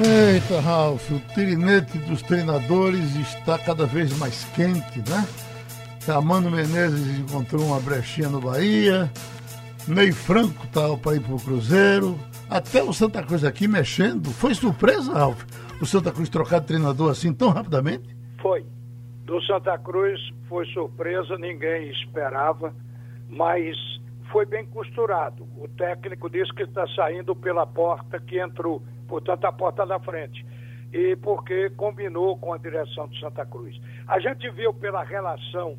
Eita, Ralf, o tirinete dos treinadores está cada vez mais quente, né? Mano Menezes encontrou uma brechinha no Bahia, Ney Franco tá para ir pro Cruzeiro, até o Santa Cruz aqui mexendo. Foi surpresa, Ralf, o Santa Cruz trocar de treinador assim tão rapidamente? Foi. Do Santa Cruz foi surpresa, ninguém esperava, mas foi bem costurado. O técnico disse que está saindo pela porta que entrou portanto, a porta da frente. E porque combinou com a direção de Santa Cruz. A gente viu pela relação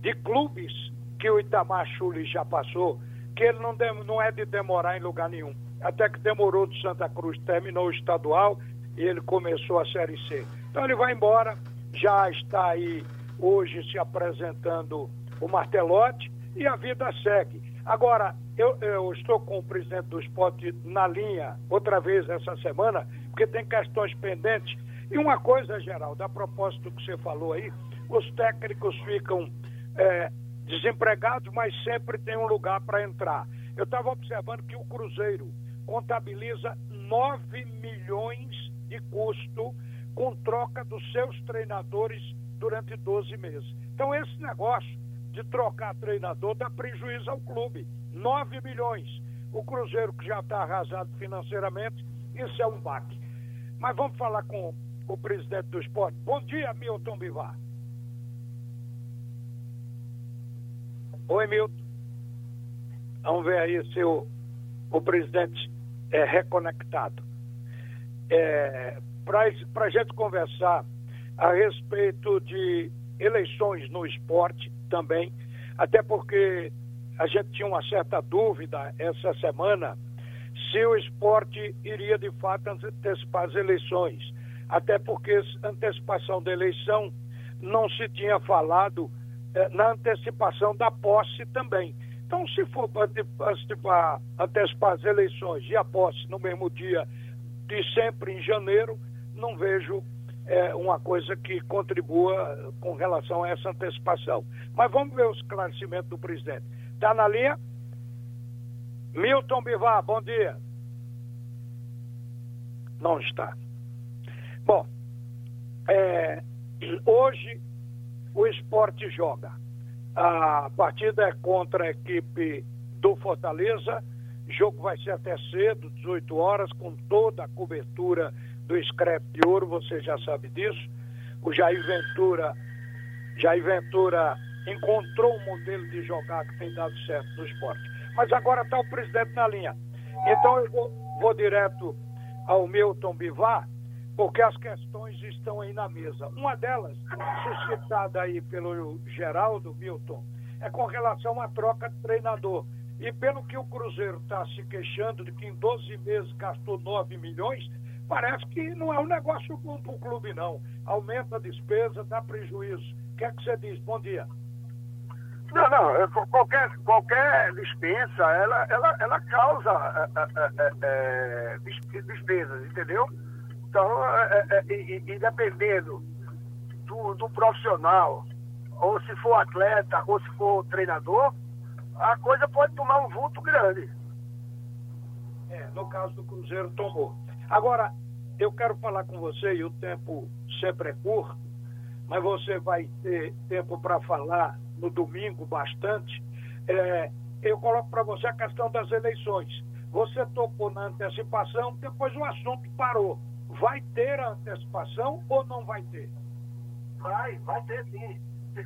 de clubes que o Itamar Chuli já passou, que ele não, não é de demorar em lugar nenhum. Até que demorou de Santa Cruz, terminou o estadual e ele começou a Série C. Então ele vai embora, já está aí hoje se apresentando o Martelote e a vida segue. Agora, eu, eu, estou com o presidente do esporte na linha outra vez essa semana, porque tem questões pendentes. E uma coisa, Geraldo, a propósito que você falou aí, os técnicos ficam é, desempregados, mas sempre tem um lugar para entrar. Eu estava observando que o Cruzeiro contabiliza 9 milhões de custo com troca dos seus treinadores durante 12 meses. Então, esse negócio de trocar treinador dá prejuízo ao clube. 9 milhões. O Cruzeiro, que já está arrasado financeiramente, isso é um baque. Mas vamos falar com o presidente do esporte. Bom dia, Milton Bivar. Oi, Milton. Vamos ver aí se o, o presidente é reconectado. É, Para a gente conversar a respeito de eleições no esporte também, até porque a gente tinha uma certa dúvida essa semana se o esporte iria de fato antecipar as eleições. Até porque antecipação da eleição não se tinha falado eh, na antecipação da posse também. Então, se for antecipar, antecipar as eleições e a posse no mesmo dia de sempre em janeiro, não vejo é uma coisa que contribua com relação a essa antecipação. Mas vamos ver o esclarecimento do presidente. Está na linha? Milton Bivar, bom dia. Não está. Bom, é, hoje o esporte joga. A partida é contra a equipe do Fortaleza. O jogo vai ser até cedo, 18 horas, com toda a cobertura do Scrap de Ouro, você já sabe disso. O Jair Ventura, Jair Ventura encontrou um modelo de jogar que tem dado certo no esporte. Mas agora está o presidente na linha. Então eu vou, vou direto ao Milton Bivar, porque as questões estão aí na mesa. Uma delas, suscitada aí pelo Geraldo Milton, é com relação à troca de treinador. E pelo que o Cruzeiro está se queixando de que em 12 meses gastou 9 milhões, parece que não é um negócio bom para o clube, não. Aumenta a despesa, dá prejuízo. O que é que você diz? Bom dia. Não, não, qualquer, qualquer dispensa, ela, ela, ela causa é, é, é, despesas, entendeu? Então, e, e, dependendo do, do profissional, ou se for atleta, ou se for treinador, a coisa pode tomar um vulto grande. É, no caso do Cruzeiro tomou. Agora, eu quero falar com você, e o tempo sempre é curto, mas você vai ter tempo para falar no domingo bastante. É, eu coloco para você a questão das eleições. Você tocou na antecipação, depois o assunto parou. Vai ter a antecipação ou não vai ter? Vai, vai ter sim.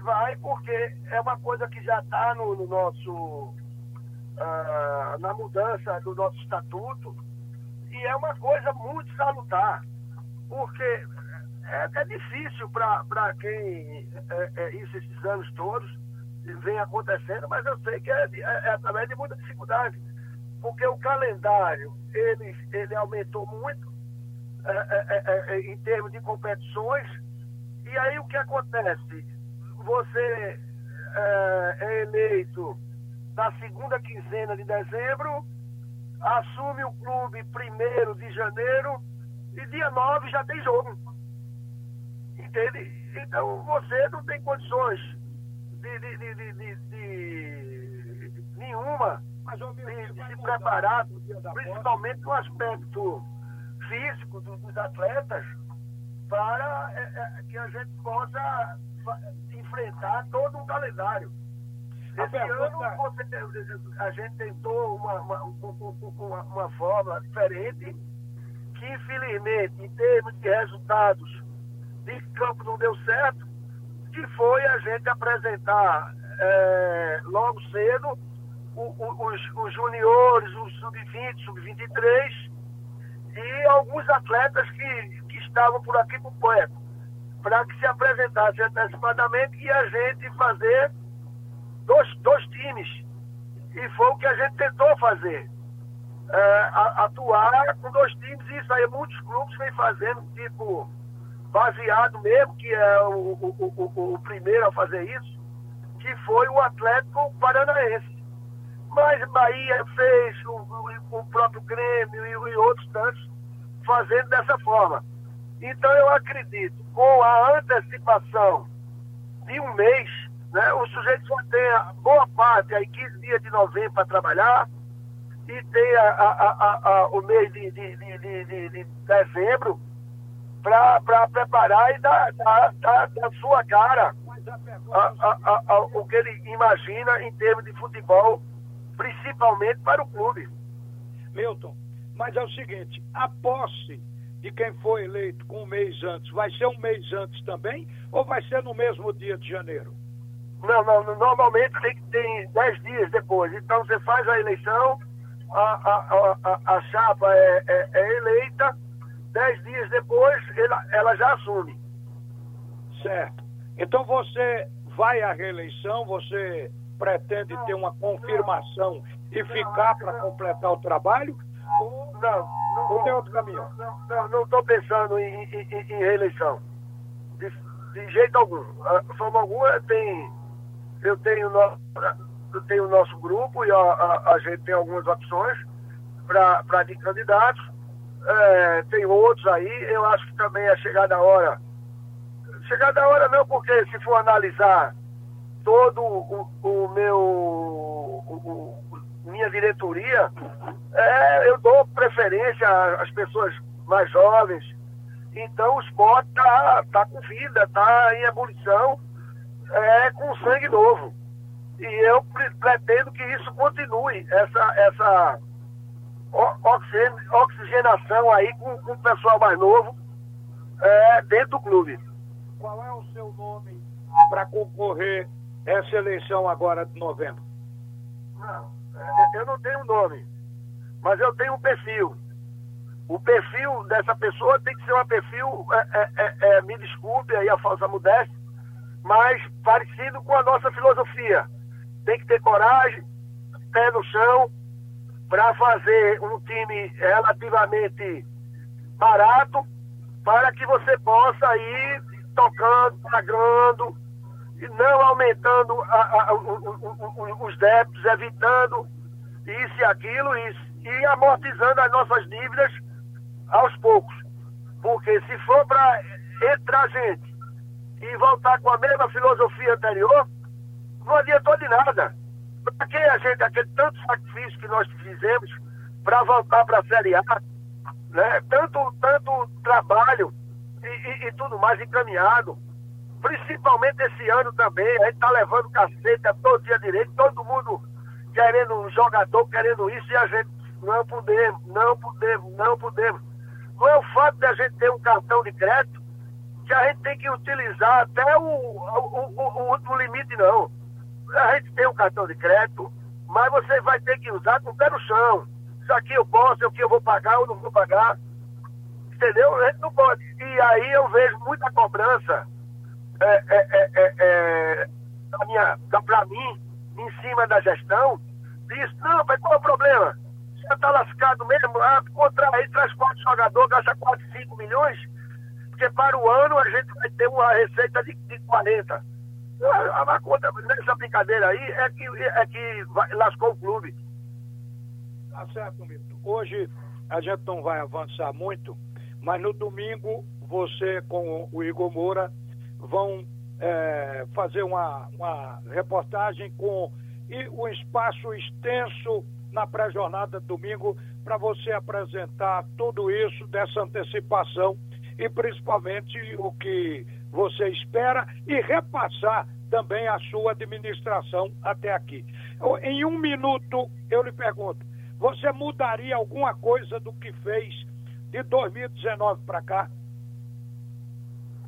Vai, porque é uma coisa que já está no, no, nosso. Uh, na mudança do nosso estatuto e é uma coisa muito salutar, porque é, é difícil para quem é, é, isso esses anos todos vem acontecendo, mas eu sei que é, é, é através de muita dificuldade, porque o calendário ele, ele aumentou muito é, é, em termos de competições, e aí o que acontece? Você é eleito na segunda quinzena de dezembro, assume o clube primeiro de janeiro e dia 9 já tem jogo. Entende? Então você não tem condições de, de, de, de, de nenhuma de, se preparar, principalmente no aspecto físico do, dos atletas para é, é, que a gente possa enfrentar todo um calendário. Esse ano a gente tentou uma, uma, uma, uma forma diferente, que infelizmente, em termos de resultados de campo não deu certo, que foi a gente apresentar é, logo cedo o, o, os, os juniores, os sub-20, sub-23 e alguns atletas que, que estavam por aqui por perto, para que se apresentasse antecipadamente e a gente fazer dois, dois times. E foi o que a gente tentou fazer. É, atuar com dois times, e isso aí muitos clubes vêm fazendo, tipo, baseado mesmo, que é o, o, o, o primeiro a fazer isso, que foi o Atlético Paranaense. Mas Bahia fez, o, o próprio Grêmio e, e outros tantos, fazendo dessa forma. Então eu acredito, com a antecipação de um mês, né, o sujeito só tem a boa parte, aí 15 dias de novembro para trabalhar, e tem a, a, a, o mês de, de, de, de dezembro para preparar e dar, dar, dar, dar sua cara o que ele imagina em termos de futebol, principalmente para o clube. Milton, mas é o seguinte, a posse de quem foi eleito com um mês antes, vai ser um mês antes também ou vai ser no mesmo dia de janeiro? Não, não, normalmente tem que ter dez dias depois. Então você faz a eleição, a, a, a, a chapa é, é, é, eleita, dez dias depois ela, ela já assume. Certo. Então você vai à reeleição, você pretende ter uma confirmação e ficar para completar o trabalho? Ou não, não, ou tem outro caminho? Não estou pensando em, em, em, reeleição. De, de jeito algum. De forma alguma, tem, eu tenho eu tenho o nosso grupo e a, a, a gente tem algumas opções para de candidatos. É, tem outros aí, eu acho que também é chegada a hora. Chegada a hora não, porque se for analisar todo o, o meu o, o, minha diretoria, é, eu dou preferência às pessoas mais jovens. Então o esporte está tá com vida, está em ebulição, é, com sangue novo. E eu pretendo que isso continue, essa, essa oxigenação aí com, com o pessoal mais novo é, dentro do clube. Qual é o seu nome para concorrer essa eleição agora de novembro? Não, é, eu não tenho nome, mas eu tenho um perfil. O perfil dessa pessoa tem que ser um perfil, é, é, é, é me desculpe aí a falsa modéstia, mas parecido com a nossa filosofia tem que ter coragem, pé no chão, para fazer um time relativamente barato, para que você possa ir tocando, pagando, e não aumentando a, a, os débitos, evitando isso e aquilo, isso, e amortizando as nossas dívidas aos poucos. Porque se for para entrar gente e voltar com a mesma filosofia anterior, não adiantou de nada. Para que a gente, aquele tanto sacrifício que nós fizemos para voltar para a Série A, né? tanto, tanto trabalho e, e, e, tudo mais encaminhado, principalmente esse ano também, a gente está levando cacete a todo dia direito, todo mundo querendo um jogador, querendo isso, e a gente não podemos, não podemos, não podemos. Não é o fato de a gente ter um cartão de crédito que a gente tem que utilizar até o, o, o, o último limite, não a gente tem um cartão de crédito, mas você vai ter que usar com o pé no chão. Isso aqui eu posso, o que eu vou pagar ou não vou pagar. Entendeu? A gente não pode. E aí eu vejo muita cobrança é, é, é, é, é da pra mim, em cima da gestão, diz, não, mas qual é o problema? Você está lascado mesmo? Ah, contrair, traz quatro jogadores, gasta 4, 5 milhões, porque para o ano a gente vai ter uma receita de, de 40. A, a conta nessa brincadeira aí é que, é que vai, lascou o clube. Tá certo, Milton. Hoje a gente não vai avançar muito, mas no domingo você com o Igor Moura vão é, fazer uma, uma reportagem com e o espaço extenso na pré-jornada domingo para você apresentar tudo isso dessa antecipação e principalmente o que você espera e repassar também a sua administração até aqui. Em um minuto, eu lhe pergunto: você mudaria alguma coisa do que fez de 2019 para cá?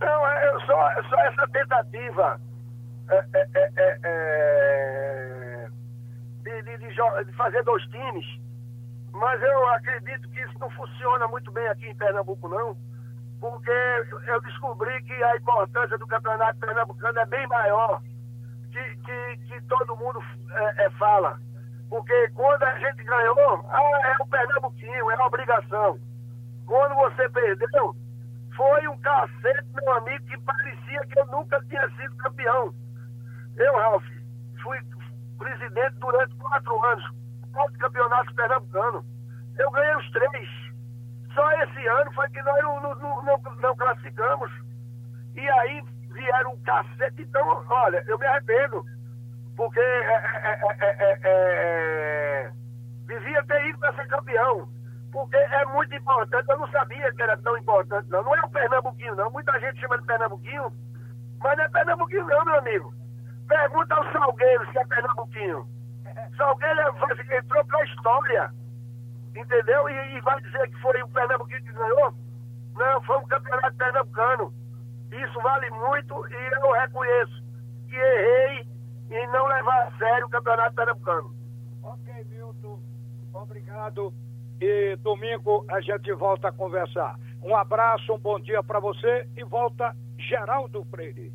Não, é só, só essa tentativa é, é, é, é, é de, de, de fazer dois times, mas eu acredito que isso não funciona muito bem aqui em Pernambuco, não porque eu descobri que a importância do campeonato pernambucano é bem maior que, que, que todo mundo é, é, fala. Porque quando a gente ganhou, ah, é o Pernambuquinho, é uma obrigação. Quando você perdeu, foi um cacete, meu amigo, que parecia que eu nunca tinha sido campeão. Eu, Ralf, fui presidente durante quatro anos, quatro campeonatos pernambucanos. Eu ganhei os três. Só esse ano foi que nós não, não, não, não classificamos. E aí vieram um cacete. Então, olha, eu me arrependo. Porque é, é, é, devia ter ido para ser campeão. Porque é muito importante. Eu não sabia que era tão importante, não. Não é o Pernambuquinho, não. Muita gente chama de Pernambuquinho, mas não é Pernambuquinho, não, meu amigo. Pergunta ao Salgueiro se é Pernambuquinho. Salgueiro entrou para a história entendeu? E, e, vai dizer que foi o Pernambuquinho que ganhou? Não, foi um campeonato pernambucano. Isso vale muito e eu reconheço que errei em não levar a sério o campeonato pernambucano. Ok, Milton, obrigado. E domingo a gente volta a conversar. Um abraço, um bom dia para você e volta Geraldo Freire.